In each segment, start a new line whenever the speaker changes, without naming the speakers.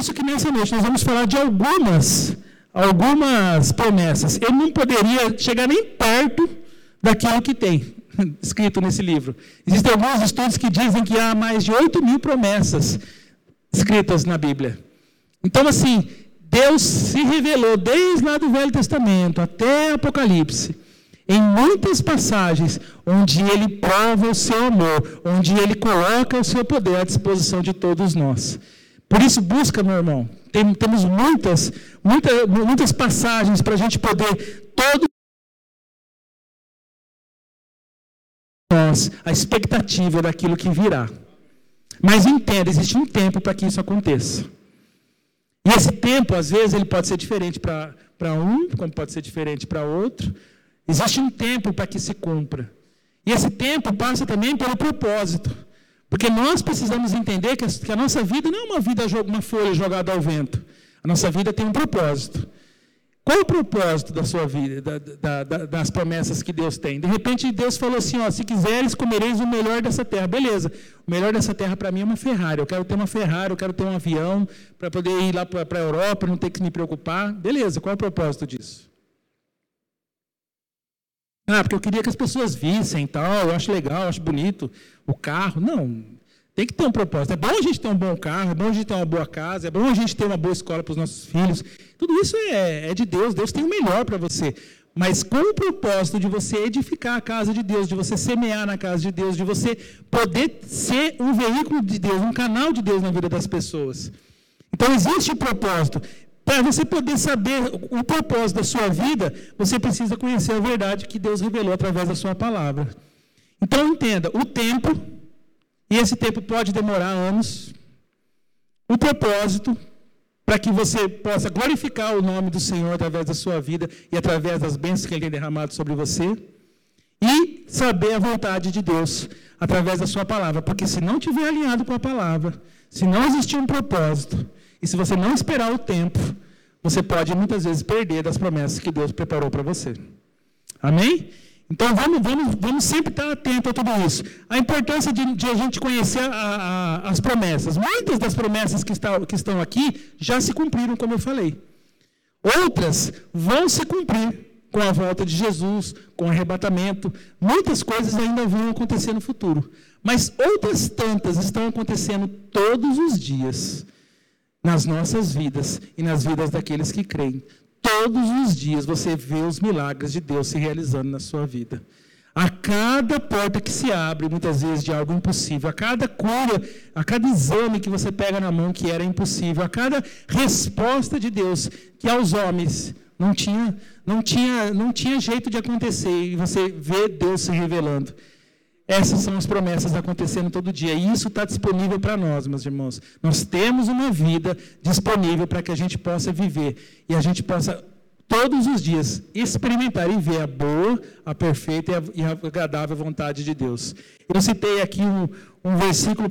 isso que nessa noite nós vamos falar de algumas, algumas promessas. Eu não poderia chegar nem perto daquilo que tem escrito nesse livro. Existem alguns estudos que dizem que há mais de 8 mil promessas escritas na Bíblia. Então, assim, Deus se revelou desde lá do Velho Testamento até Apocalipse, em muitas passagens, onde Ele prova o seu amor, onde Ele coloca o seu poder à disposição de todos nós. Por isso, busca, meu irmão. Tem, temos muitas, muita, muitas passagens para a gente poder todo nós a expectativa daquilo que virá. Mas entenda, existe um tempo para que isso aconteça. E esse tempo, às vezes, ele pode ser diferente para um, como pode ser diferente para outro. Existe um tempo para que se cumpra. E esse tempo passa também pelo propósito. Porque nós precisamos entender que a, nossa vida não é uma vida, uma folha jogada ao vento. A nossa vida tem um propósito. Qual é o propósito da sua vida, da, da, das promessas que Deus tem? De repente Deus falou assim: ó, se quiseres, comereis o melhor dessa terra. Beleza, o melhor dessa terra para mim é uma Ferrari. Eu quero ter uma Ferrari, eu quero ter um avião para poder ir lá para a Europa, não ter que me preocupar. Beleza, qual é o propósito disso? Ah, porque eu queria que as pessoas vissem tal, eu acho legal, eu acho bonito o carro. Não, tem que ter um propósito. É bom a gente ter um bom carro, é bom a gente ter uma boa casa, é bom a gente ter uma boa escola para os nossos filhos. Tudo isso é, é de Deus. Deus tem o melhor para você. Mas com o propósito de você edificar a casa de Deus, de você semear na casa de Deus, de você poder ser um veículo de Deus, um canal de Deus na vida das pessoas. Então existe o um propósito. Para você poder saber o propósito da sua vida, você precisa conhecer a verdade que Deus revelou através da sua palavra. Então entenda, o tempo e esse tempo pode demorar anos. O propósito, para que você possa glorificar o nome do Senhor através da sua vida e através das bênçãos que Ele tem derramado sobre você. E saber a vontade de Deus através da sua palavra. Porque se não estiver alinhado com a palavra, se não existir um propósito, e se você não esperar o tempo, você pode muitas vezes perder das promessas que Deus preparou para você. Amém? Então vamos, vamos, vamos sempre estar atento a tudo isso. A importância de, de a gente conhecer a, a, as promessas. Muitas das promessas que, está, que estão aqui já se cumpriram, como eu falei. Outras vão se cumprir com a volta de Jesus, com o arrebatamento. Muitas coisas ainda vão acontecer no futuro. Mas outras tantas estão acontecendo todos os dias nas nossas vidas e nas vidas daqueles que creem. Todos os dias você vê os milagres de Deus se realizando na sua vida. A cada porta que se abre, muitas vezes de algo impossível, a cada cura, a cada exame que você pega na mão que era impossível, a cada resposta de Deus que aos homens não tinha, não tinha, não tinha jeito de acontecer e você vê Deus se revelando. Essas são as promessas acontecendo todo dia. E isso está disponível para nós, meus irmãos. Nós temos uma vida disponível para que a gente possa viver. E a gente possa, todos os dias, experimentar e ver a boa, a perfeita e a, agradável vontade de Deus. Eu citei aqui um, um versículo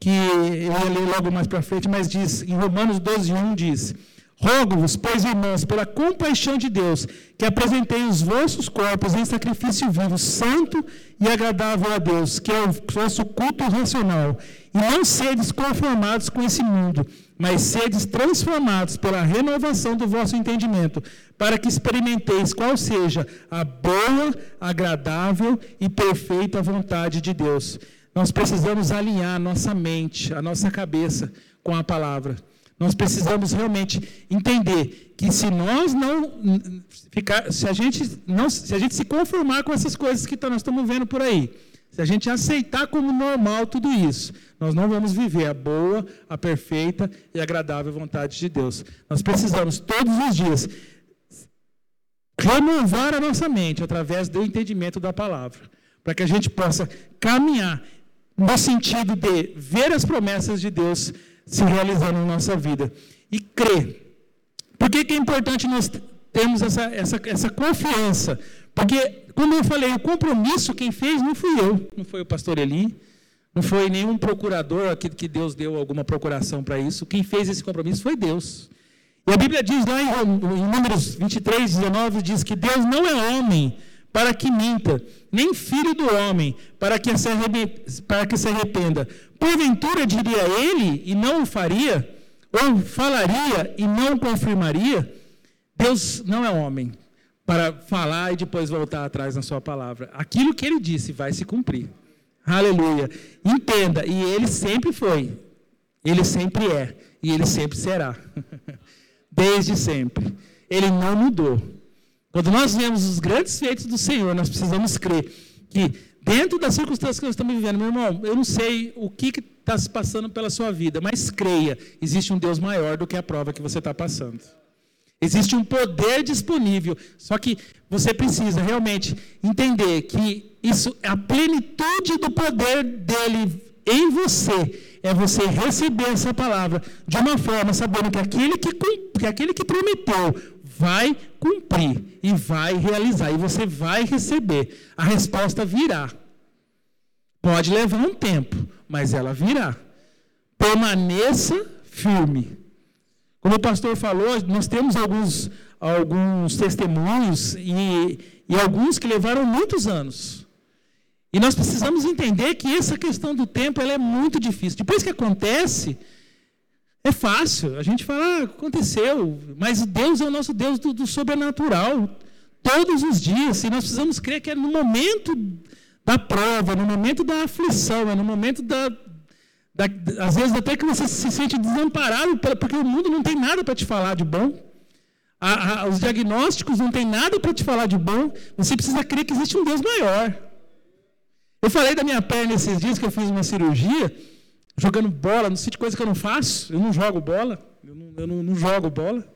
que eu ia ler logo mais para frente, mas diz, em Romanos 12, 1 diz. Rogo-vos, pois, irmãos, pela compaixão de Deus, que apresentei os vossos corpos em sacrifício vivo, santo e agradável a Deus, que é o vosso culto racional. E não sedes conformados com esse mundo, mas sedes transformados pela renovação do vosso entendimento, para que experimenteis qual seja a boa, agradável e perfeita vontade de Deus. Nós precisamos alinhar nossa mente, a nossa cabeça com a palavra. Nós precisamos realmente entender que se nós não ficar, se a gente não, se a gente se conformar com essas coisas que nós estamos vendo por aí, se a gente aceitar como normal tudo isso, nós não vamos viver a boa, a perfeita e agradável vontade de Deus. Nós precisamos todos os dias renovar a nossa mente através do entendimento da palavra, para que a gente possa caminhar no sentido de ver as promessas de Deus se realizando na nossa vida. E crer. Por que, que é importante nós termos essa, essa, essa confiança? Porque, como eu falei, o compromisso quem fez não fui eu, não foi o pastor Eli, não foi nenhum procurador que, que Deus deu alguma procuração para isso. Quem fez esse compromisso foi Deus. E a Bíblia diz lá em, em Números 23, 19, diz que Deus não é homem para que minta, nem filho do homem, para que se arrependa. Para que se arrependa. Porventura diria ele e não o faria? ou falaria e não confirmaria, Deus não é homem para falar e depois voltar atrás na sua palavra. Aquilo que ele disse vai se cumprir. Aleluia. Entenda, e ele sempre foi, ele sempre é, e ele sempre será. Desde sempre. Ele não mudou. Quando nós vemos os grandes feitos do Senhor, nós precisamos crer que, dentro das circunstâncias que nós estamos vivendo, meu irmão, eu não sei o que está se passando pela sua vida, mas creia, existe um Deus maior do que a prova que você está passando. Existe um poder disponível, só que você precisa realmente entender que isso, a plenitude do poder dele em você é você receber essa palavra de uma forma sabendo que aquele que, que aquele que prometeu vai cumprir e vai realizar e você vai receber. A resposta virá. Pode levar um tempo, mas ela virá. Permaneça firme. Como o pastor falou, nós temos alguns, alguns testemunhos e, e alguns que levaram muitos anos. E nós precisamos entender que essa questão do tempo ela é muito difícil. Depois que acontece, é fácil. A gente fala, ah, aconteceu. Mas Deus é o nosso Deus do, do sobrenatural. Todos os dias. E nós precisamos crer que é no momento da prova, no momento da aflição, é no momento da, da, às vezes até que você se sente desamparado, porque o mundo não tem nada para te falar de bom. A, a, os diagnósticos não tem nada para te falar de bom. Você precisa crer que existe um Deus maior. Eu falei da minha perna esses dias que eu fiz uma cirurgia, jogando bola, não sei de coisa que eu não faço. Eu não jogo bola. Eu não, eu não, não jogo bola.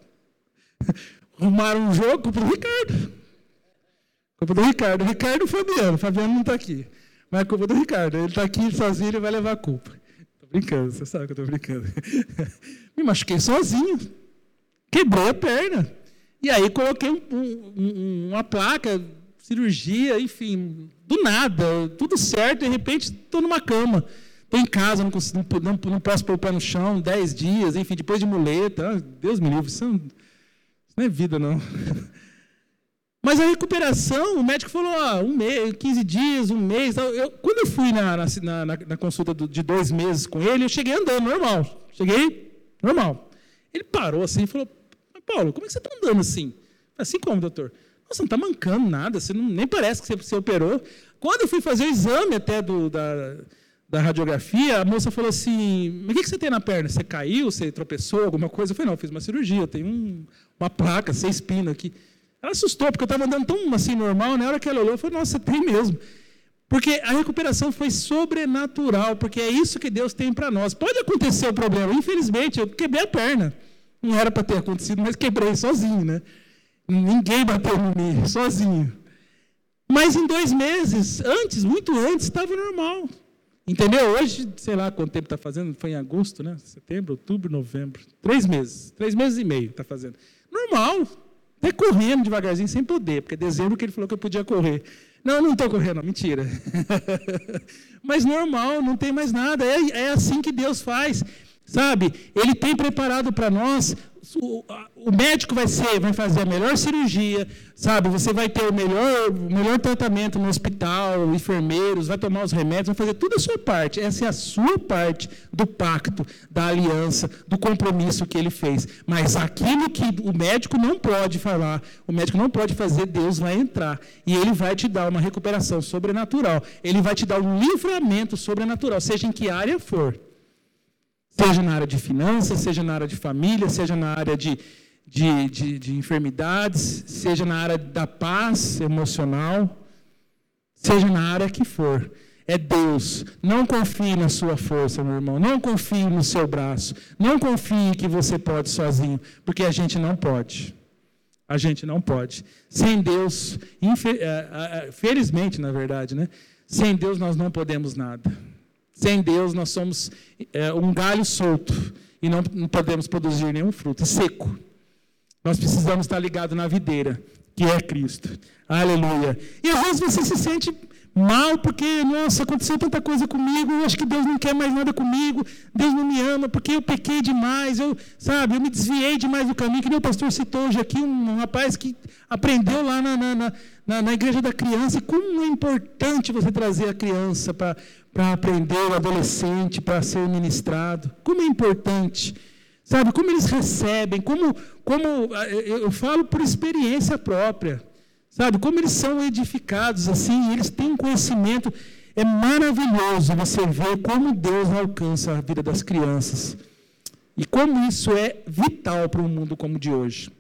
Arrumaram um jogo para o Ricardo. Culpa do Ricardo. Ricardo e Fabiano. Fabiano não está aqui. Mas é culpa do Ricardo. Ele está aqui sozinho e vai levar a culpa brincando, você sabe que eu estou brincando. Me machuquei sozinho. Quebrei a perna. E aí coloquei um, um, uma placa, cirurgia, enfim, do nada, tudo certo, de repente estou numa cama. Estou em casa, não, consigo, não, não, posso pôr o pé no chão, dez dias, enfim, depois de muleta. Ah, Deus me livre, isso não, isso não é vida, não. Mas a recuperação, o médico falou, ah, um mês, 15 dias, um mês. Eu, quando eu fui na, na, na, na consulta do, de dois meses com ele, eu cheguei andando, normal. Cheguei, normal. Ele parou assim e falou, Paulo, como é que você está andando assim? Assim como, doutor? Nossa, não está mancando nada, você não, nem parece que você, você operou. Quando eu fui fazer o exame até do, da, da radiografia, a moça falou assim, mas o que, que você tem na perna? Você caiu, você tropeçou, alguma coisa? Eu falei, não, eu fiz uma cirurgia, tem um, uma placa, seis pinos aqui. Ela assustou, porque eu estava andando tão assim normal, na hora que ela olhou, eu falei, nossa, tem mesmo. Porque a recuperação foi sobrenatural, porque é isso que Deus tem para nós. Pode acontecer o problema, infelizmente, eu quebrei a perna. Não era para ter acontecido, mas quebrei sozinho, né? Ninguém bateu em mim, sozinho. Mas em dois meses, antes, muito antes, estava normal. Entendeu? Hoje, sei lá quanto tempo está fazendo, foi em agosto, né? Setembro, outubro, novembro. Três meses. Três meses e meio está fazendo. Normal. Até correndo devagarzinho, sem poder, porque dezembro que ele falou que eu podia correr. Não, não estou correndo, mentira. Mas normal, não tem mais nada. É, é assim que Deus faz. Sabe? Ele tem preparado para nós o, médico vai ser, vai fazer a melhor cirurgia, sabe? Você vai ter o melhor, o melhor tratamento no hospital, enfermeiros, vai tomar os remédios, vai fazer tudo a sua parte. Essa é a sua parte do pacto, da aliança, do compromisso que ele fez. Mas aquilo que o médico não pode falar, o médico não pode fazer, Deus vai entrar e ele vai te dar uma recuperação sobrenatural. Ele vai te dar um livramento sobrenatural, seja em que área for. Seja na área de finanças, seja na área de família, seja na área de, de, de, de enfermidades, seja na área da paz emocional, seja na área que for. É Deus. Não confie na sua força, meu irmão. Não confie no seu braço. Não confie que você pode sozinho, porque a gente não pode. A gente não pode. Sem Deus, felizmente, na verdade, né? Sem Deus nós não podemos nada. Sem Deus, nós somos é, um galho solto e não, não podemos produzir nenhum fruto, seco. Nós precisamos estar ligados na videira, que é Cristo. Aleluia. E às vezes você se sente mal porque, nossa, aconteceu tanta coisa comigo, eu acho que Deus não quer mais nada comigo, Deus não me ama porque eu pequei demais, eu, sabe, eu me desviei demais do caminho, que o pastor citou hoje aqui, um rapaz que aprendeu lá na, na, na, na igreja da criança, e como é importante você trazer a criança para aprender, o adolescente, para ser ministrado, como é importante, Sabe, como eles recebem, como, como eu falo por experiência própria. Sabe, como eles são edificados assim, eles têm um conhecimento. É maravilhoso você ver como Deus alcança a vida das crianças. E como isso é vital para um mundo como o de hoje.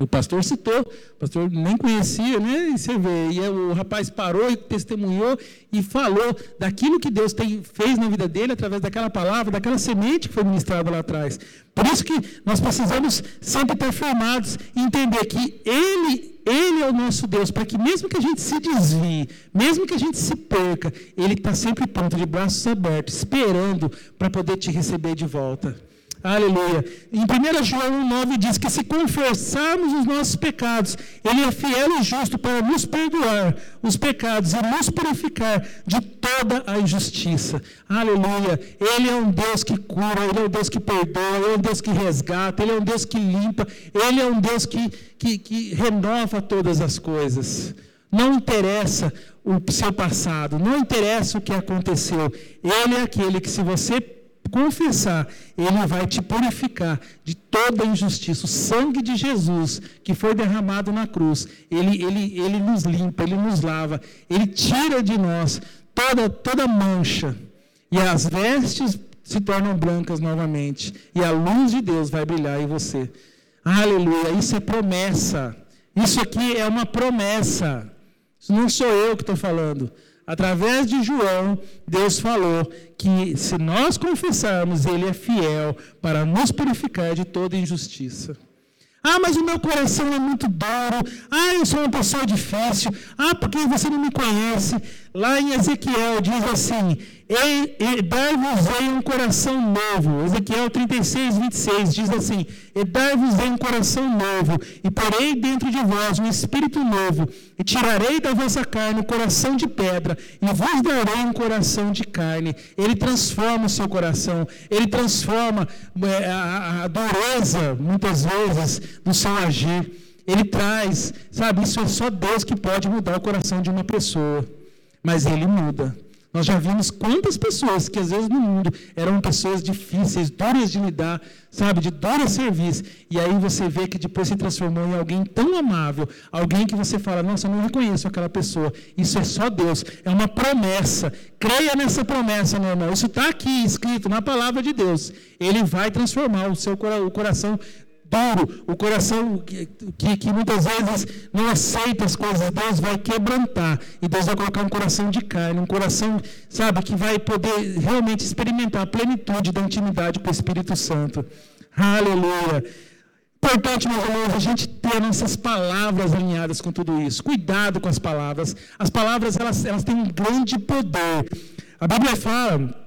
O pastor citou, o pastor nem conhecia, né? E você vê, e o rapaz parou e testemunhou e falou daquilo que Deus tem, fez na vida dele através daquela palavra, daquela semente que foi ministrada lá atrás. Por isso que nós precisamos sempre estar firmados e entender que Ele, Ele é o nosso Deus, para que mesmo que a gente se desvie, mesmo que a gente se perca, Ele está sempre pronto, de braços abertos, esperando para poder te receber de volta. Aleluia. Em 1 João 9 diz que se confessarmos os nossos pecados, Ele é fiel e justo para nos perdoar os pecados e nos purificar de toda a injustiça. Aleluia. Ele é um Deus que cura, Ele é um Deus que perdoa, Ele é um Deus que resgata, Ele é um Deus que limpa, Ele é um Deus que, que, que renova todas as coisas. Não interessa o seu passado, não interessa o que aconteceu. Ele é aquele que, se você confessar, ele vai te purificar de toda injustiça. O sangue de Jesus que foi derramado na cruz, ele, ele, ele nos limpa, ele nos lava, ele tira de nós toda, toda mancha. E as vestes se tornam brancas novamente. E a luz de Deus vai brilhar em você. Aleluia. Isso é promessa. Isso aqui é uma promessa. Isso não sou eu que estou falando através de João, Deus falou que se nós confessarmos, Ele é fiel para nos purificar de toda injustiça. Ah, mas o meu coração é muito duro. Ah, eu sou uma pessoa difícil. Ah, porque você não me conhece. Lá em Ezequiel diz assim: dar-vos-ei um coração novo. Ezequiel 36, 26 diz assim: dar-vos-ei um coração novo, e porei dentro de vós um espírito novo, e tirarei da vossa carne o coração de pedra, e vos darei um coração de carne. Ele transforma o seu coração, ele transforma é, a, a dureza, muitas vezes, do seu agir. Ele traz, sabe, isso é só Deus que pode mudar o coração de uma pessoa, mas ele muda. Nós já vimos quantas pessoas que às vezes no mundo eram pessoas difíceis, duras de lidar, sabe, de dura serviço. E aí você vê que depois se transformou em alguém tão amável, alguém que você fala, nossa, eu não reconheço aquela pessoa. Isso é só Deus, é uma promessa. Creia nessa promessa, meu irmão. Isso está aqui escrito na palavra de Deus. Ele vai transformar o seu o coração duro, o coração que, que, que, muitas vezes não aceita as coisas, Deus vai quebrantar. E Deus vai colocar um coração de carne, um coração, sabe, que vai poder realmente experimentar a plenitude da intimidade com o Espírito Santo. Aleluia. Importante, meus irmãos, a gente ter nossas palavras alinhadas com tudo isso. Cuidado com as palavras. As palavras, elas, elas têm um grande poder. A Bíblia fala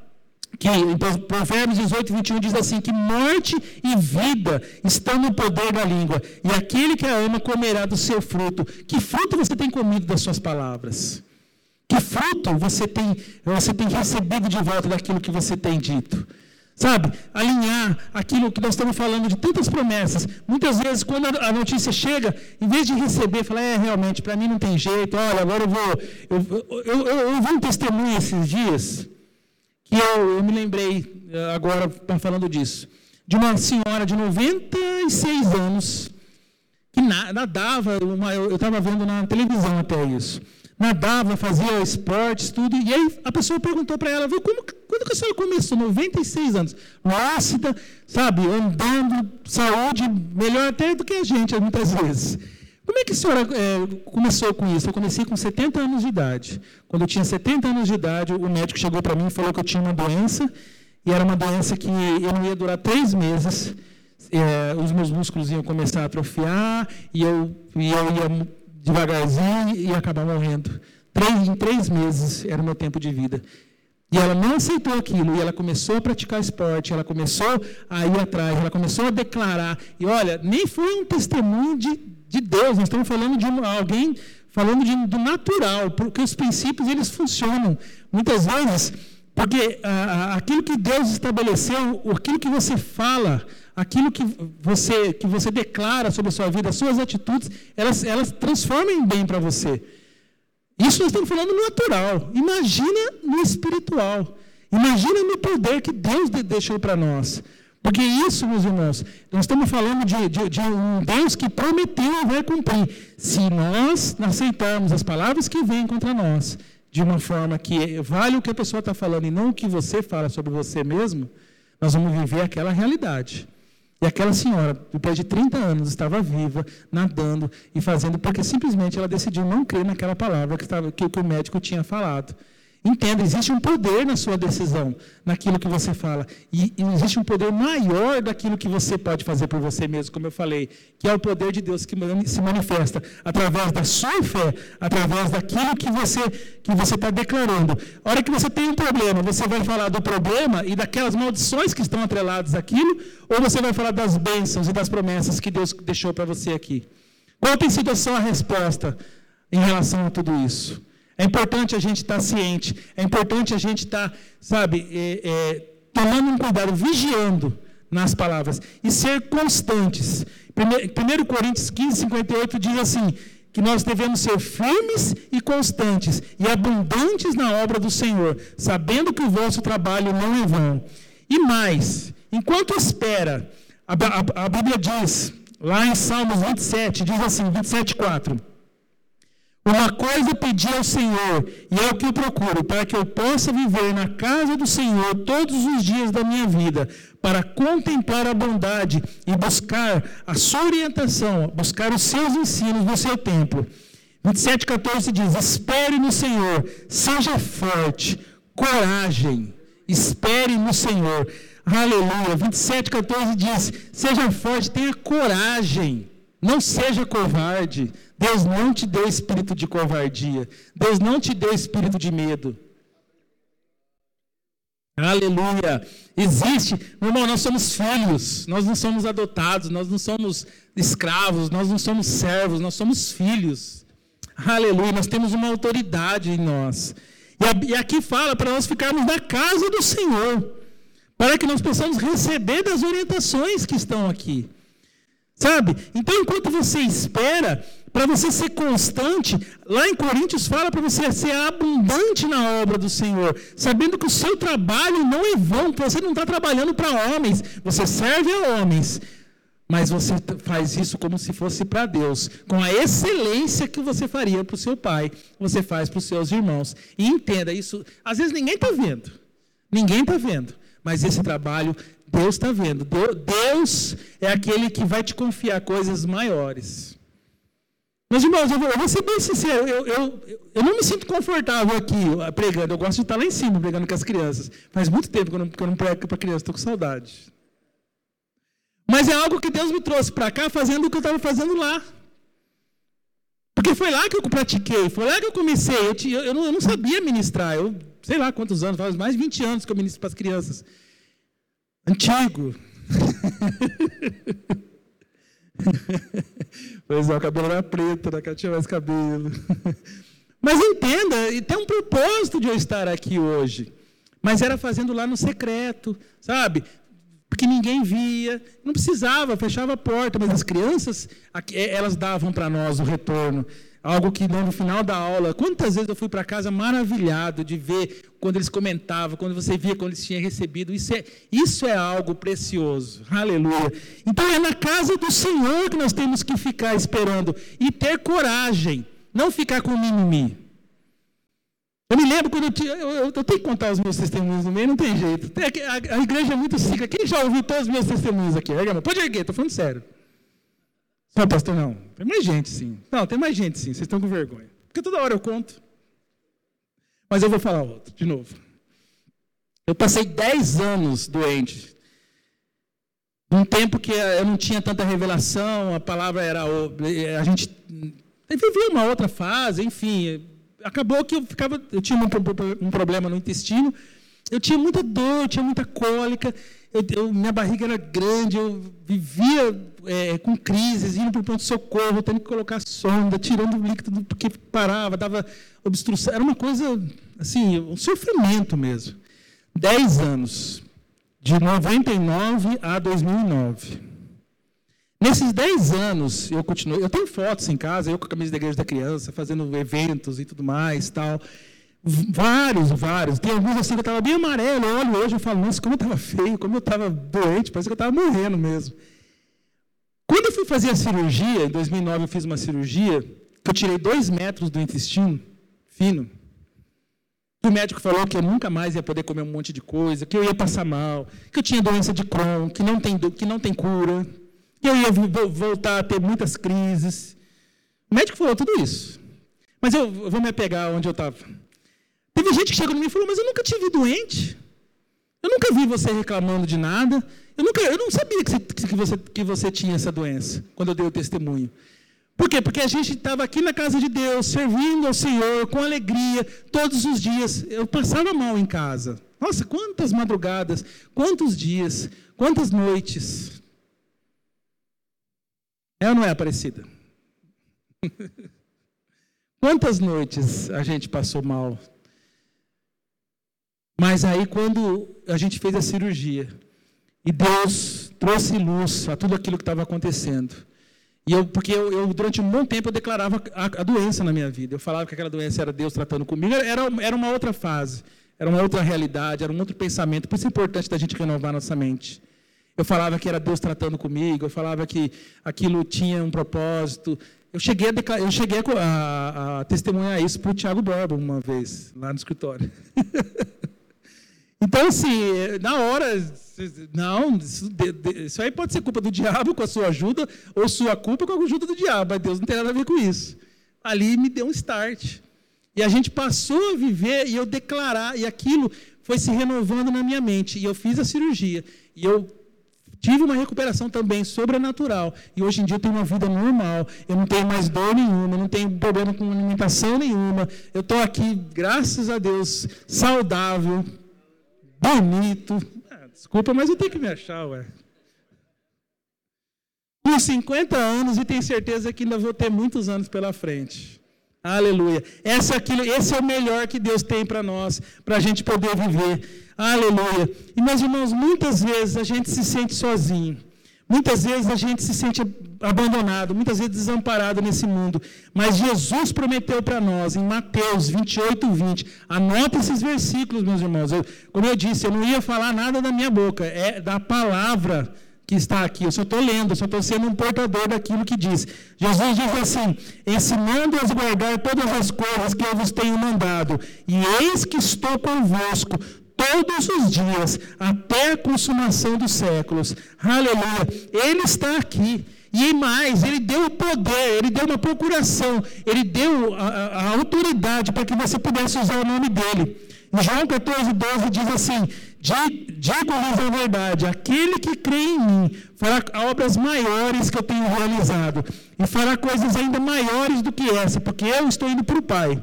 que em Provérbios 18, 21 diz assim: que morte e vida estão no poder da língua, e aquele que a ama comerá do seu fruto. Que fruto você tem comido das suas palavras? Que fruto você tem, você tem recebido de volta daquilo que você tem dito? Sabe, alinhar aquilo que nós estamos falando de tantas promessas. Muitas vezes, quando a notícia chega, em vez de receber, falar, é, realmente, para mim não tem jeito, olha, agora eu vou. Eu, eu, eu, eu vi um testemunho esses dias que eu, eu me lembrei eh, agora falando disso, de uma senhora de 96 anos que nadava, uma, eu estava vendo na televisão até isso, nadava, fazia esportes, tudo, e aí a pessoa perguntou para ela, viu, como, quando que a senhora começou? 96 anos, ácida, sabe, andando, saúde, melhor até do que a gente, muitas vezes. Como é que a senhora é, começou com isso? Eu comecei com 70 anos de idade. Quando eu tinha 70 anos de idade, o médico chegou para mim e falou que eu tinha uma doença, e era uma doença que eu não ia durar três meses. É, os meus músculos iam começar a atrofiar, e eu, e eu ia devagarzinho e ia acabar morrendo. Três, em três meses era o meu tempo de vida. E ela não aceitou aquilo, e ela começou a praticar esporte, ela começou a ir atrás, ela começou a declarar. E olha, nem foi um testemunho de de Deus, nós estamos falando de uma, alguém falando de, do natural, porque os princípios eles funcionam. Muitas vezes, porque ah, aquilo que Deus estabeleceu, aquilo que você fala, aquilo que você, que você declara sobre a sua vida, as suas atitudes, elas, elas transformam em bem para você. Isso nós estamos falando no natural. Imagina no espiritual. Imagina no poder que Deus deixou para nós. Porque isso, meus irmãos, nós estamos falando de, de, de, um Deus que prometeu e vai cumprir. Se nós aceitarmos as palavras que vêm contra nós, de uma forma que vale o que a pessoa está falando e não o que você fala sobre você mesmo, nós vamos viver aquela realidade. E aquela senhora, depois de 30 anos, estava viva, nadando e fazendo, porque simplesmente ela decidiu não crer naquela palavra que, estava, que, que o médico tinha falado. Entenda, existe um poder na sua decisão, naquilo que você fala. E, e, existe um poder maior daquilo que você pode fazer por você mesmo, como eu falei, que é o poder de Deus que se manifesta através da sua fé, através daquilo que você que você está declarando. A hora que você tem um problema, você vai falar do problema e daquelas maldições que estão atreladas àquilo, ou você vai falar das bênçãos e das promessas que Deus deixou para você aqui? Qual tem sido a sua resposta em relação a tudo isso? É importante a gente estar ciente, é importante a gente estar, sabe, é, é, tomando um cuidado, vigiando nas palavras e ser constantes. 1 Coríntios 15, 58 diz assim: que nós devemos ser firmes e constantes e abundantes na obra do Senhor, sabendo que o vosso trabalho não é vão. E mais, enquanto espera, a, a, a Bíblia diz, lá em Salmos 27, diz assim, 27, 4. Uma coisa pedi ao Senhor, e é o que eu procuro, para que eu possa viver na casa do Senhor todos os dias da minha vida, para contemplar a bondade e buscar a sua orientação, buscar os seus ensinos no seu templo. 27,14 diz: Espere no Senhor, seja forte, coragem, espere no Senhor. Aleluia. 27,14 diz: Seja forte, tenha coragem, não seja covarde. Deus não te deu espírito de covardia. Deus não te deu espírito de medo. Aleluia. Existe, meu irmão, nós somos filhos, nós não somos adotados, nós não somos escravos, nós não somos servos, nós somos filhos. Aleluia. Nós temos uma autoridade em nós. E aqui fala para nós ficarmos na casa do Senhor, para que nós possamos receber das orientações que estão aqui. Sabe? Então, enquanto você espera, para você ser constante, lá em Coríntios fala para você ser abundante na obra do Senhor, sabendo que o seu trabalho não é vão, você não está trabalhando para homens, você serve a homens, mas você faz isso como se fosse para Deus, com a excelência que você faria para o seu pai, você faz para os seus irmãos. E entenda isso, às vezes ninguém está vendo, ninguém está vendo, mas esse trabalho Deus está vendo. Deus é aquele que vai te confiar coisas maiores. Meus irmãos, eu vou, eu vou ser bem sincero, eu, eu, eu, não me sinto confortável aqui pregando, eu gosto de estar lá em cima pregando com as crianças. Faz muito tempo que eu não, que eu não prego para criança, estou com saudade. Mas é algo que Deus me trouxe para cá fazendo o que eu estava fazendo lá. Porque foi lá que eu pratiquei, foi lá que eu comecei. Eu, eu, não, eu não sabia ministrar, eu sei lá quantos anos, faz mais de 20 anos que eu ministro para as crianças. Antigo. pois é, o cabelo era preto, né? Que tinha mais cabelo. Mas entenda, e tem um propósito de eu estar aqui hoje. Mas era fazendo lá no secreto, sabe? Porque ninguém via, não precisava, fechava a porta, mas as crianças, elas davam para nós o retorno. Algo que no final da aula, quantas vezes eu fui para casa maravilhado de ver quando eles comentavam, quando você via quando eles tinham recebido. Isso é, isso é algo precioso. Aleluia. Então é na casa do Senhor que nós temos que ficar esperando e ter coragem, não ficar com mimimi. Eu me lembro quando eu tinha. Eu, eu, eu, tenho que contar os meus testemunhos no meio, não tem jeito. A, a igreja é muito siga. Quem já ouviu todos os meus testemunhos aqui? Pode erguer, estou falando sério. Não, pastor, não. Tem mais gente, sim. Não, tem mais gente, sim. Vocês estão com vergonha. Porque toda hora eu conto. Mas eu vou falar outro, de novo. Eu passei 10 anos doente. Um tempo que eu não tinha tanta revelação, a palavra era. A gente vivia uma outra fase, enfim. Acabou que eu ficava. Eu tinha um, problema no intestino. Eu tinha muita dor, tinha muita cólica. Eu, eu, minha barriga era grande, eu vivia é, com crises, indo para o pronto-socorro, tendo que colocar sonda, tirando o líquido porque parava, dava obstrução. Era uma coisa, assim, um sofrimento mesmo. Dez anos, de 99 a 2009. Nesses dez anos, eu continuei. Eu tenho fotos em casa, eu com a camisa da igreja da criança, fazendo eventos e tudo mais, tal. Vários, vários. Tem alguns assim que eu estava bem amarelo. Eu olho hoje e falo, nossa, como eu estava feio, como eu estava doente, parece que eu estava morrendo mesmo. Quando eu fui fazer a cirurgia, em 2009 eu fiz uma cirurgia, que eu tirei dois metros do intestino fino. O médico falou que eu nunca mais ia poder comer um monte de coisa, que eu ia passar mal, que eu tinha doença de Crohn, que não tem, que não tem cura, que eu ia voltar a ter muitas crises. O médico falou tudo isso. Mas eu vou me apegar onde eu estava. Teve gente que chegou em mim e falou: Mas eu nunca te vi doente. Eu nunca vi você reclamando de nada. Eu, nunca, eu não sabia que você, que, você, que você tinha essa doença, quando eu dei o testemunho. Por quê? Porque a gente estava aqui na casa de Deus, servindo ao Senhor, com alegria, todos os dias. Eu passava mal em casa. Nossa, quantas madrugadas, quantos dias, quantas noites. É ou não é, Aparecida? quantas noites a gente passou mal. Mas aí, quando a gente fez a cirurgia, e Deus trouxe luz a tudo aquilo que estava acontecendo. E eu, porque eu, eu, durante um bom tempo, eu declarava a, a, doença na minha vida. Eu falava que aquela doença era Deus tratando comigo. Era, era uma outra fase, era uma outra realidade, era um outro pensamento. Por isso é importante da gente renovar nossa mente. Eu falava que era Deus tratando comigo, eu falava que aquilo tinha um propósito. Eu cheguei a, eu cheguei a, a testemunhar isso para o Tiago Borba uma vez, lá no escritório. Então, assim, na hora, não, isso, aí pode ser culpa do diabo com a sua ajuda, ou sua culpa com a ajuda do diabo, mas Deus não tem nada a ver com isso. Ali me deu um start. E a gente passou a viver e eu declarar, e aquilo foi se renovando na minha mente. E eu fiz a cirurgia. E eu tive uma recuperação também sobrenatural. E hoje em dia eu tenho uma vida normal. Eu não tenho mais dor nenhuma, não tenho problema com alimentação nenhuma. Eu estou aqui, graças a Deus, saudável bonito. Ah, desculpa, mas eu tenho que me achar, ué. Com 50 anos e tenho certeza que ainda vou ter muitos anos pela frente. Aleluia. É, aquilo, esse é o melhor que Deus tem para nós, para a gente poder viver. Aleluia. E meus irmãos, muitas vezes a gente se sente sozinho. Muitas vezes a gente se sente abandonado, muitas vezes desamparado nesse mundo. Mas Jesus prometeu para nós, em Mateus 28, 20. Anota esses versículos, meus irmãos. Eu, como eu disse, eu não ia falar nada da minha boca, é da palavra que está aqui. Eu só estou lendo, eu só estou sendo um portador daquilo que diz. Jesus diz assim: ensinando-as a guardar todas as coisas que eu vos tenho mandado, e eis que estou convosco todos os dias, até a consumação dos séculos. Aleluia. Ele está aqui. E mais, ele deu o poder, ele deu uma procuração, ele deu a, a, autoridade para que você pudesse usar o nome dele. Em João 14, 12 diz assim: Digo-lhes a verdade, aquele que crê em mim fará obras maiores que eu tenho realizado, e fará coisas ainda maiores do que essa, porque eu estou indo para o Pai.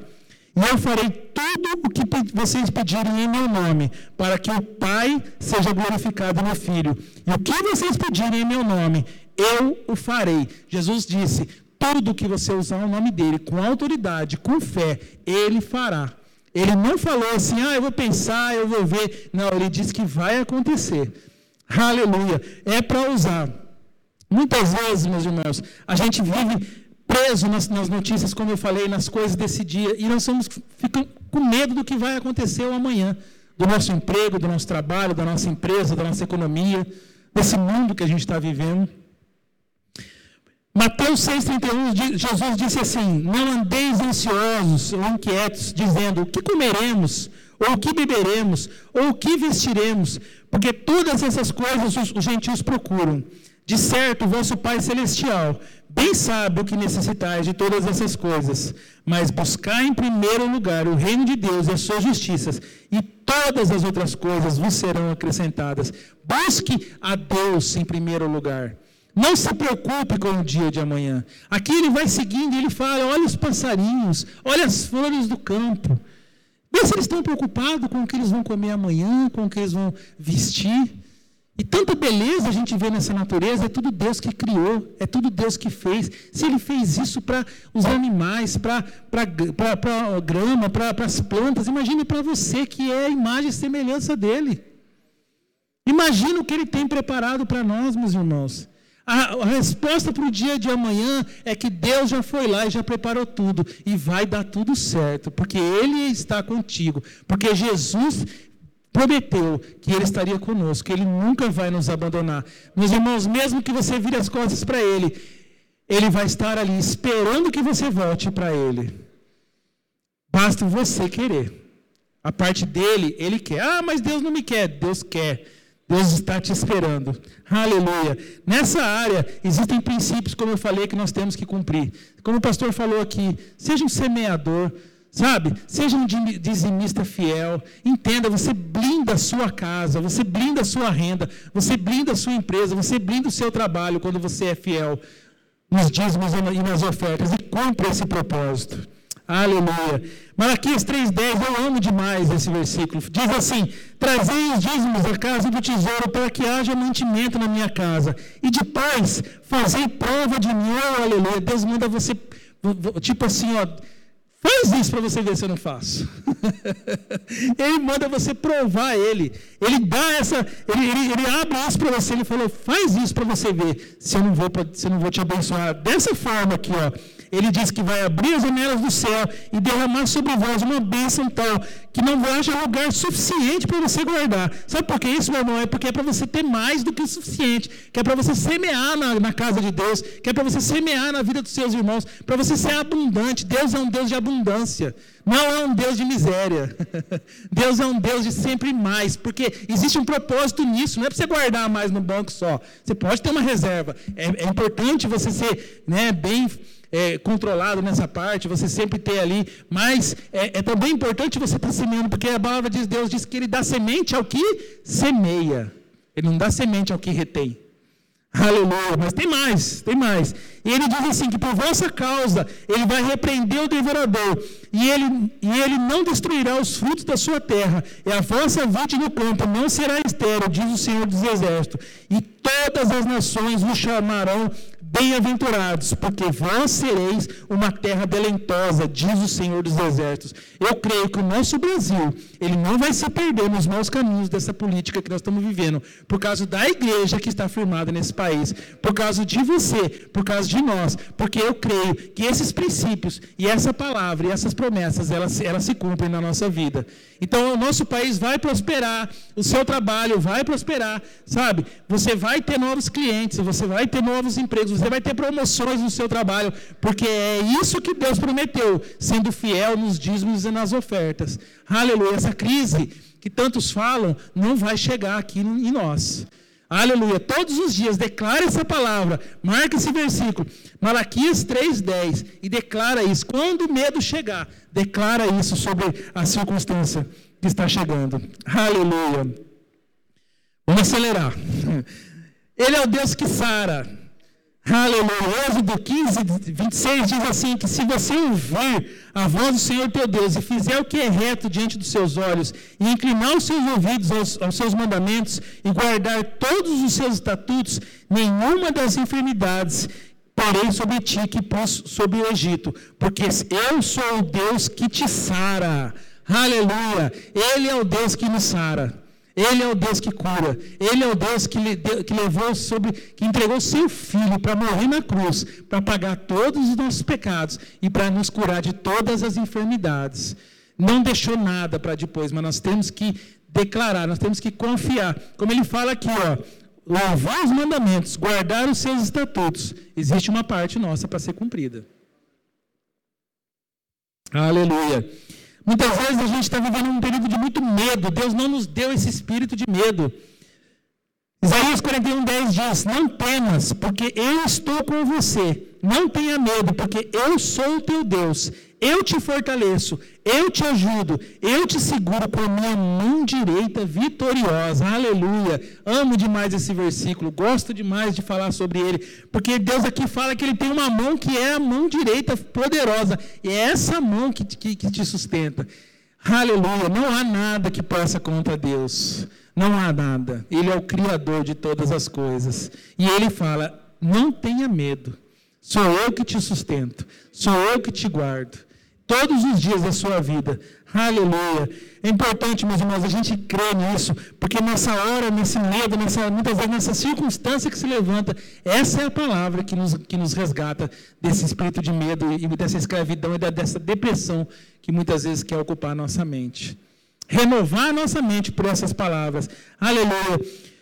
E eu farei tudo o que vocês pedirem em meu nome, para que o Pai seja glorificado no Filho. E o que vocês pedirem em meu nome, eu o farei. Jesus disse: tudo que você usar o nome dele, com autoridade, com fé, ele fará. Ele não falou assim, ah, eu vou pensar, eu vou ver. Não, ele disse que vai acontecer. Aleluia. É para usar. Muitas vezes, meus irmãos, a gente vive preso nas, nas, notícias, como eu falei, nas coisas desse dia, e nós somos, ficamos com medo do que vai acontecer amanhã, do nosso emprego, do nosso trabalho, da nossa empresa, da nossa economia, desse mundo que a gente está vivendo. Mateus 6,31, Jesus disse assim: Não andeis ansiosos ou inquietos, dizendo: O que comeremos, ou o que beberemos, ou o que vestiremos, porque todas essas coisas os, os gentios procuram. De certo, vosso Pai Celestial bem sabe o que necessitais de todas essas coisas, mas buscar em primeiro lugar o reino de Deus e as suas justiças, e todas as outras coisas vos serão acrescentadas. Busque a Deus em primeiro lugar. Não se preocupe com o dia de amanhã. Aqui ele vai seguindo ele fala: olha os passarinhos, olha as flores do campo. Vê se eles estão preocupados com o que eles vão comer amanhã, com o que eles vão vestir. Tanta beleza a gente vê nessa natureza, é tudo Deus que criou, é tudo Deus que fez. Se Ele fez isso para os animais, para a grama, para as plantas, imagine para você que é a imagem e semelhança dele. Imagina o que Ele tem preparado para nós, meus irmãos. A, a resposta para o dia de amanhã é que Deus já foi lá e já preparou tudo. E vai dar tudo certo, porque Ele está contigo. Porque Jesus prometeu que Ele estaria conosco, que Ele nunca vai nos abandonar. Meus irmãos, mesmo que você vire as costas para Ele, Ele vai estar ali esperando que você volte para Ele. Basta você querer. A parte dele, Ele quer. Ah, mas Deus não me quer. Deus quer. Deus está te esperando. Aleluia. Nessa área, existem princípios, como eu falei, que nós temos que cumprir. Como o pastor falou aqui, seja um semeador, sabe? Seja um dizimista fiel. Entenda, você blinda a sua casa, você blinda a sua renda, você blinda a sua empresa, você blinda o seu trabalho quando você é fiel nos dízimos e nas ofertas e cumpre esse propósito. Aleluia. Malaquias 3,10, eu amo demais esse versículo. Diz assim: Trazei os dízimos da casa do tesouro para que haja mantimento na minha casa. E de paz, fazei prova de mim. Oh, aleluia. Deus manda você, tipo assim, ó. Faz isso para você ver se eu não faço. ele manda você provar ele. Ele dá essa, ele, ele, ele abre isso para você. Ele falou: faz isso para você ver se eu não vou, se eu não vou te abençoar dessa forma aqui, ó ele diz que vai abrir as janelas do céu e derramar sobre vós uma bênção tal que não haja lugar suficiente para você guardar. Sabe por que isso, meu irmão? É porque é para você ter mais do que o suficiente, que é para você semear na, na, casa de Deus, que é para você semear na vida dos seus irmãos, para você ser abundante. Deus é um Deus de abundância. Não é um Deus de miséria. Deus é um Deus de sempre mais, porque existe um propósito nisso. Não é para você guardar mais no banco só. Você pode ter uma reserva. É, é importante você ser né, bem é, controlado nessa parte, você sempre ter ali, mas é, é também importante você estar semeando, porque a palavra de Deus diz que ele dá semente ao que semeia, ele não dá semente ao que retém. Aleluia, mas tem mais, tem mais. E ele diz assim: que por vossa causa ele vai repreender o devorador, e ele, e ele não destruirá os frutos da sua terra, e a vossa vinte no campo não será estéril, diz o Senhor dos Exércitos, e todas as nações vos chamarão Bem-aventurados, porque vós sereis uma terra delentosa, diz o Senhor dos Exércitos. Eu creio que o nosso Brasil, ele não vai se perder nos maus caminhos dessa política que nós estamos vivendo, por causa da igreja que está firmada nesse país, por causa de você, por causa de nós, porque eu creio que esses princípios e essa palavra e essas promessas, elas, elas se cumprem na nossa vida. Então, o nosso país vai prosperar, o seu trabalho vai prosperar, sabe? Você vai ter novos clientes, você vai ter novos empregos, você vai ter promoções no seu trabalho, porque é isso que Deus prometeu, sendo fiel nos dízimos e nas ofertas. Aleluia. Essa crise que tantos falam não vai chegar aqui em nós. Aleluia. Todos os dias declara essa palavra, marca esse versículo, Malaquias 3:10 e declara isso. Quando o medo chegar, declara isso sobre a circunstância que está chegando. Aleluia. Vamos acelerar. Ele é o Deus que sara. Aleluia. Êxodo 15, 26 diz assim: que se você ouvir a voz do Senhor teu Deus e fizer o que é reto diante dos seus olhos, e inclinar os seus ouvidos aos, aos seus mandamentos, e guardar todos os seus estatutos, nenhuma das enfermidades porém sobre ti que pus sobre o Egito, porque eu sou o Deus que te sara. Aleluia. Ele é o Deus que nos sara. Ele é o Deus que cura. Ele é o Deus que, que levou sobre, que entregou seu filho para morrer na cruz, para pagar todos os nossos pecados e para nos curar de todas as enfermidades. Não deixou nada para depois, mas nós temos que declarar, nós temos que confiar. Como ele fala aqui, ó, louvar os mandamentos, guardar os seus estatutos. Existe uma parte nossa para ser cumprida. Aleluia. Muitas vezes a gente está vivendo um período de muito medo. Deus não nos deu esse espírito de medo. Isaías 41, 10 diz: Não temas, porque eu estou com você. Não tenha medo, porque eu sou o teu Deus. Eu te fortaleço, eu te ajudo, eu te seguro com a minha mão direita vitoriosa. Aleluia. Amo demais esse versículo, gosto demais de falar sobre ele, porque Deus aqui fala que ele tem uma mão que é a mão direita poderosa, e é essa mão que, que, que te sustenta. Aleluia. Não há nada que possa contra Deus. Não há nada. Ele é o Criador de todas as coisas. E ele fala: não tenha medo. Sou eu que te sustento. Sou eu que te guardo. Todos os dias da sua vida. Aleluia. É importante, meus irmãos, a gente crer nisso, porque nessa hora, nesse medo, nessa, muitas vezes nessa circunstância que se levanta, essa é a palavra que nos, que nos resgata desse espírito de medo e dessa escravidão e dessa depressão que muitas vezes quer ocupar a nossa mente. Renovar a nossa mente por essas palavras. Aleluia.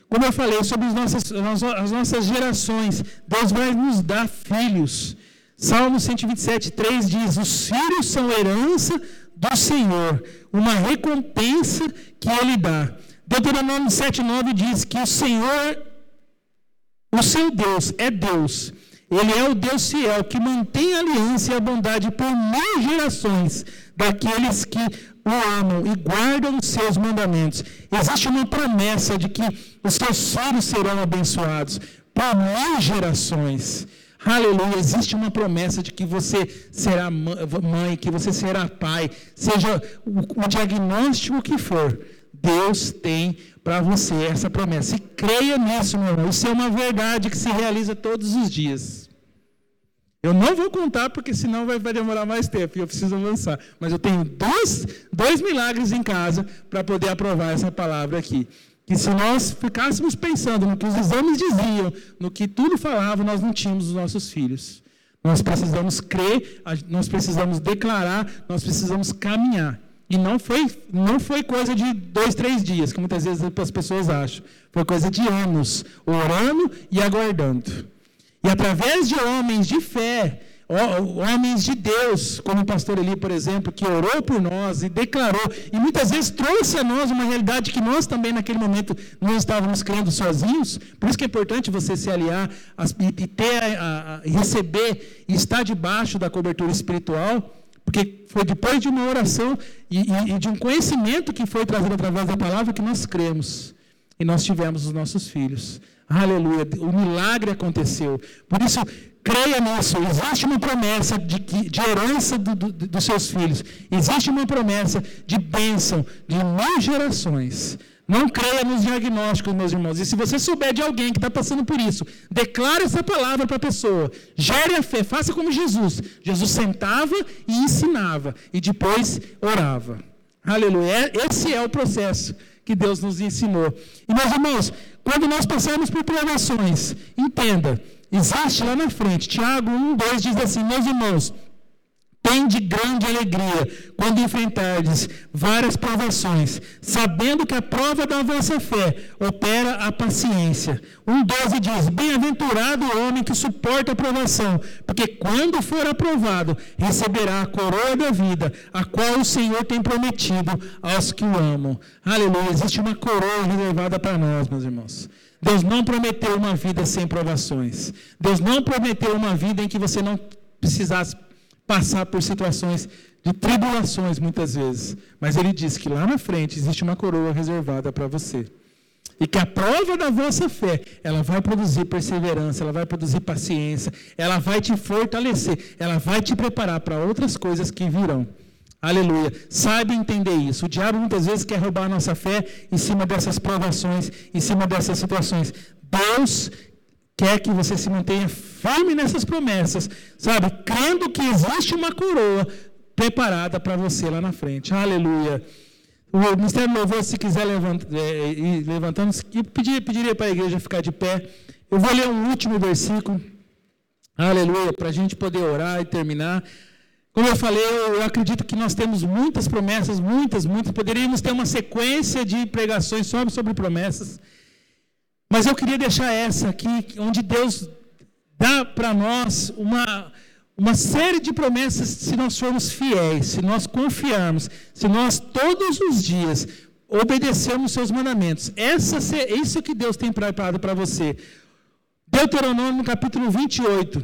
Como eu falei sobre as nossas, as nossas gerações, Deus vai nos dar filhos. Salmo 127, 3 diz: Os filhos são herança do Senhor, uma recompensa que Ele dá. Deuteronômio 7, 9 diz que o Senhor, o seu Deus, é Deus. Ele é o Deus fiel que mantém a aliança e a bondade por mil gerações daqueles que o amam e guardam os seus mandamentos. Existe uma promessa de que os seus filhos serão abençoados por mil gerações. Aleluia, existe uma promessa de que você será mãe, que você será pai, seja o, diagnóstico que for, Deus tem para você essa promessa. E creia nisso, meu irmão. Isso é uma verdade que se realiza todos os dias. Eu não vou contar, porque senão vai, vai demorar mais tempo e eu preciso avançar. Mas eu tenho dois, dois milagres em casa para poder aprovar essa palavra aqui que se nós ficássemos pensando no que os exames diziam, no que tudo falava, nós não tínhamos os nossos filhos. Nós precisamos crer, nós precisamos declarar, nós precisamos caminhar. E não foi, não foi coisa de dois, três dias, que muitas vezes as pessoas acham. Foi coisa de anos, orando e aguardando. E através de homens de fé, homens de Deus, como o pastor Eli, por exemplo, que orou por nós e declarou, e muitas vezes trouxe a nós uma realidade que nós também naquele momento não estávamos crendo sozinhos. Por isso que é importante você se aliar e ter, a, a, receber e estar debaixo da cobertura espiritual, porque foi depois de uma oração e, e, e de um conhecimento que foi trazido através da palavra que nós cremos e nós tivemos os nossos filhos. Aleluia, o milagre aconteceu. Por isso, Creia nisso. Existe uma promessa de, de herança do, do, dos seus filhos. Existe uma promessa de bênção de mil gerações. Não creia nos diagnósticos, meus irmãos. E se você souber de alguém que está passando por isso, declare essa palavra para a pessoa. Gere a fé. Faça como Jesus. Jesus sentava e ensinava. E depois orava. Aleluia. Esse é o processo que Deus nos ensinou. E, meus irmãos, quando nós passamos por provações, entenda Existe lá na frente. Tiago 1, 2 diz assim: Meus irmãos, de grande alegria quando enfrentardes várias provações, sabendo que a prova da vossa fé opera a paciência. 1,12 diz: Bem-aventurado o homem que suporta a provação, porque quando for aprovado, receberá a coroa da vida, a qual o Senhor tem prometido aos que o amam. Aleluia! Existe uma coroa reservada para nós, meus irmãos. Deus não prometeu uma vida sem provações. Deus não prometeu uma vida em que você não precisasse passar por situações de tribulações muitas vezes. Mas ele diz que lá na frente existe uma coroa reservada para você. E que a prova da vossa fé, ela vai produzir perseverança, ela vai produzir paciência, ela vai te fortalecer, ela vai te preparar para outras coisas que virão. Aleluia. Saiba entender isso. O diabo muitas vezes quer roubar a nossa fé em cima dessas provações, em cima dessas situações. Deus quer que você se mantenha firme nessas promessas, sabe? Crendo que existe uma coroa preparada para você lá na frente. Aleluia. O Ministério do Louvor, se quiser é, ir levantando, eu pediria, pediria para a igreja ficar de pé. Eu vou ler um último versículo. Aleluia, para a gente poder orar e terminar. Como eu falei, eu acredito que nós temos muitas promessas, muitas, muitas. Poderíamos ter uma sequência de pregações sobre, sobre promessas. Mas eu queria deixar essa aqui, onde Deus dá para nós uma, uma série de promessas se nós formos fiéis, se nós confiarmos, se nós todos os dias obedecermos seus mandamentos. Essa, isso que Deus tem preparado para você. Deuteronômio capítulo 28,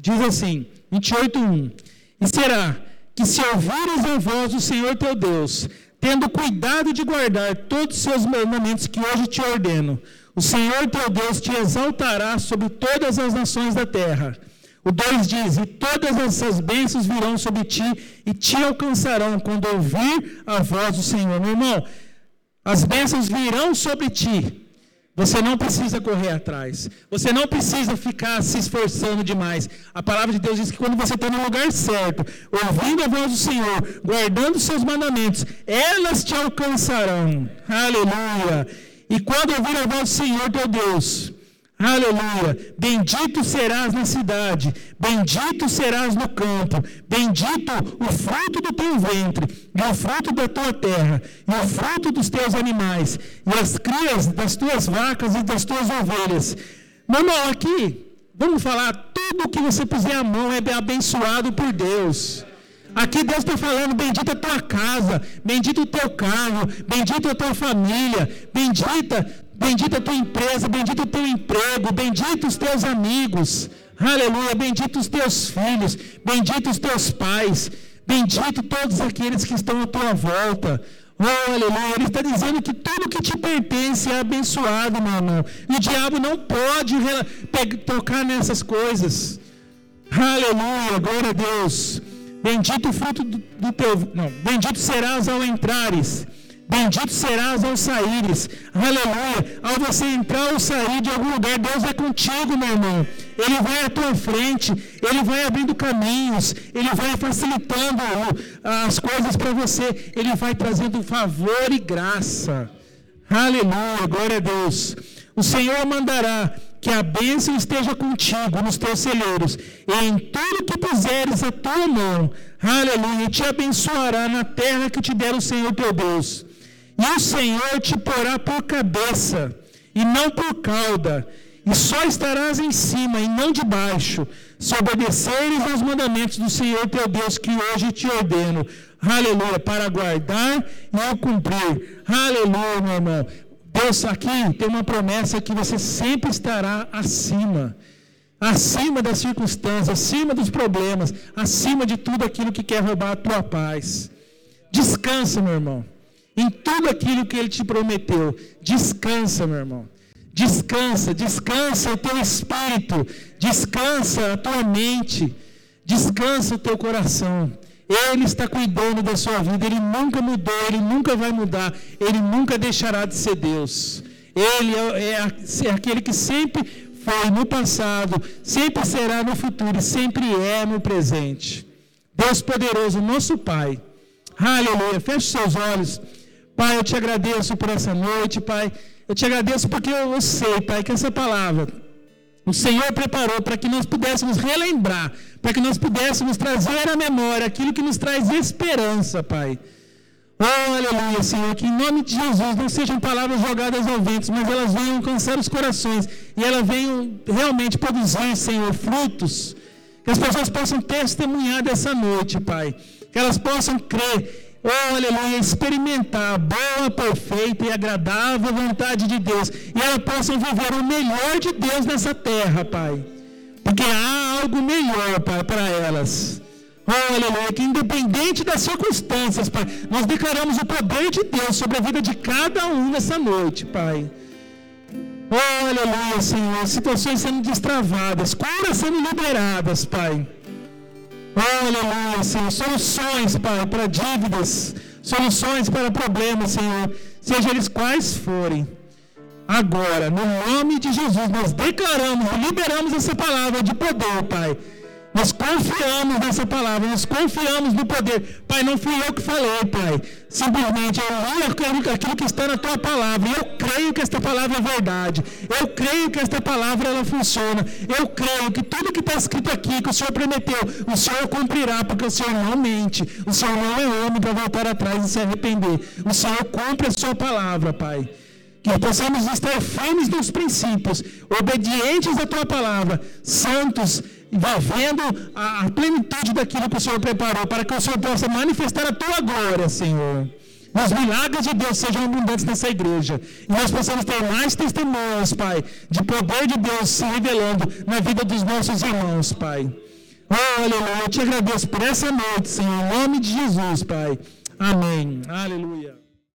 diz assim, 28, 1. E será que se ouvires a voz do Senhor teu Deus, tendo cuidado de guardar todos os seus mandamentos que hoje te ordeno, o Senhor teu Deus te exaltará sobre todas as nações da terra. O 2 diz: E todas essas bênçãos virão sobre ti e te alcançarão quando ouvir a voz do Senhor. Meu irmão, as bênçãos virão sobre ti Você não precisa correr atrás. Você não precisa ficar se esforçando demais. A palavra de Deus diz que quando você está no lugar certo, ouvindo a voz do Senhor, guardando os seus mandamentos, elas te alcançarão. Aleluia. E quando ouvir a voz do Senhor teu Deus, Aleluia! Bendito serás na cidade, bendito serás no campo, bendito o fruto do teu ventre, e o fruto da tua terra, e o fruto dos teus animais, e as crias das tuas vacas e das tuas ovelhas. Irmão, aqui, vamos falar, tudo que você puser a mão é abençoado por Deus. Aqui Deus está falando: bendita a tua casa, bendito o teu carro, bendita a tua família, bendita Bendita a tua empresa, bendito o teu emprego, bendito os teus amigos. Aleluia, bendito os teus filhos, bendito os teus pais, bendito todos aqueles que estão à tua volta. Oh, aleluia. Ele está dizendo que tudo que te pertence é abençoado, meu irmão. E o diabo não pode tocar nessas coisas. Aleluia, glória a Deus. Bendito o fruto do, do teu. Não, bendito serás ao entrares Bendito serás ao saíres. Aleluia. Ao você entrar ou sair de algum lugar, Deus é contigo, meu irmão. Ele vai à tua frente, ele vai abrindo caminhos, ele vai facilitando as coisas para você, ele vai trazendo favor e graça. Aleluia, glória a Deus. O Senhor mandará que a bênção esteja contigo nos teus celeiros, e em tudo que puseres a tua mão, aleluia, te abençoará na terra que te der o Senhor teu Deus. E o Senhor te porá por cabeça, e não por cauda, e só estarás em cima e não debaixo, se obedeceres aos mandamentos do Senhor teu Deus, que hoje te ordeno. Aleluia, para guardar e cumprir. Aleluia, meu irmão. Deus aqui tem uma promessa que você sempre estará acima. Acima das circunstâncias, acima dos problemas, acima de tudo aquilo que quer roubar a tua paz. Descansa, meu irmão em tudo aquilo que Ele te prometeu. Descansa, meu irmão. Descansa, descansa o teu espírito, descansa a tua mente, descansa o teu coração. Ele está cuidando da sua vida, Ele nunca mudou, Ele nunca vai mudar, Ele nunca deixará de ser Deus. Ele é, é, é aquele que sempre foi no passado, sempre será no futuro e sempre é no presente. Deus poderoso, nosso Pai. Aleluia. Feche seus olhos. Pai, eu te agradeço por essa noite, Pai. Eu te agradeço porque eu sei, Pai, que essa palavra o Senhor preparou para que nós pudéssemos relembrar, para que nós pudéssemos trazer à memória aquilo que nos traz esperança, Pai. Oh, aleluia, Senhor, que em nome de Jesus não sejam palavras jogadas ao vento, mas elas venham alcançar os corações e elas venham realmente produzir, Senhor, frutos. Que as pessoas possam testemunhar dessa noite, Pai. Que elas possam crer oh, aleluia, experimentar a boa, perfeita e agradável vontade de Deus. E elas possam viver o melhor de Deus nessa terra, Pai. Porque há algo melhor, Pai, para elas. Oh, aleluia, que independente das circunstâncias, Pai, nós declaramos o poder de Deus sobre a vida de cada um nessa noite, Pai. Oh, aleluia, Senhor, situações sendo destravadas, curas sendo liberadas, Pai. Aleluia, Senhor. Soluções, Pai, para dívidas, soluções para problemas, Senhor, sejam eles quais forem. Agora, no nome de Jesus, nós declaramos e liberamos essa palavra de poder, Pai nós confiamos nessa palavra, nós confiamos no poder. Pai, não fui eu que falei, Pai. Simplesmente eu li aquilo que está na tua palavra. Eu creio que esta palavra é verdade. Eu creio que esta palavra ela funciona. Eu creio que tudo que está escrito aqui, que o Senhor prometeu, o Senhor cumprirá, porque o Senhor não mente. O Senhor não é homem para voltar atrás e se arrepender. O Senhor cumpre a sua palavra, Pai. Que possamos estar firmes nos princípios, obedientes à tua palavra, santos vivendo a, a plenitude daquilo que o Senhor preparou, para que o Senhor possa manifestar a tua glória, Senhor. Os milagres de Deus sejam abundantes nessa igreja. E nós possamos ter mais testemunhos, Pai, de poder de Deus se revelando na vida dos nossos irmãos, Pai. Oh, aleluia. Eu te agradeço por essa noite, Senhor. Em nome de Jesus, Pai. Amém. Aleluia.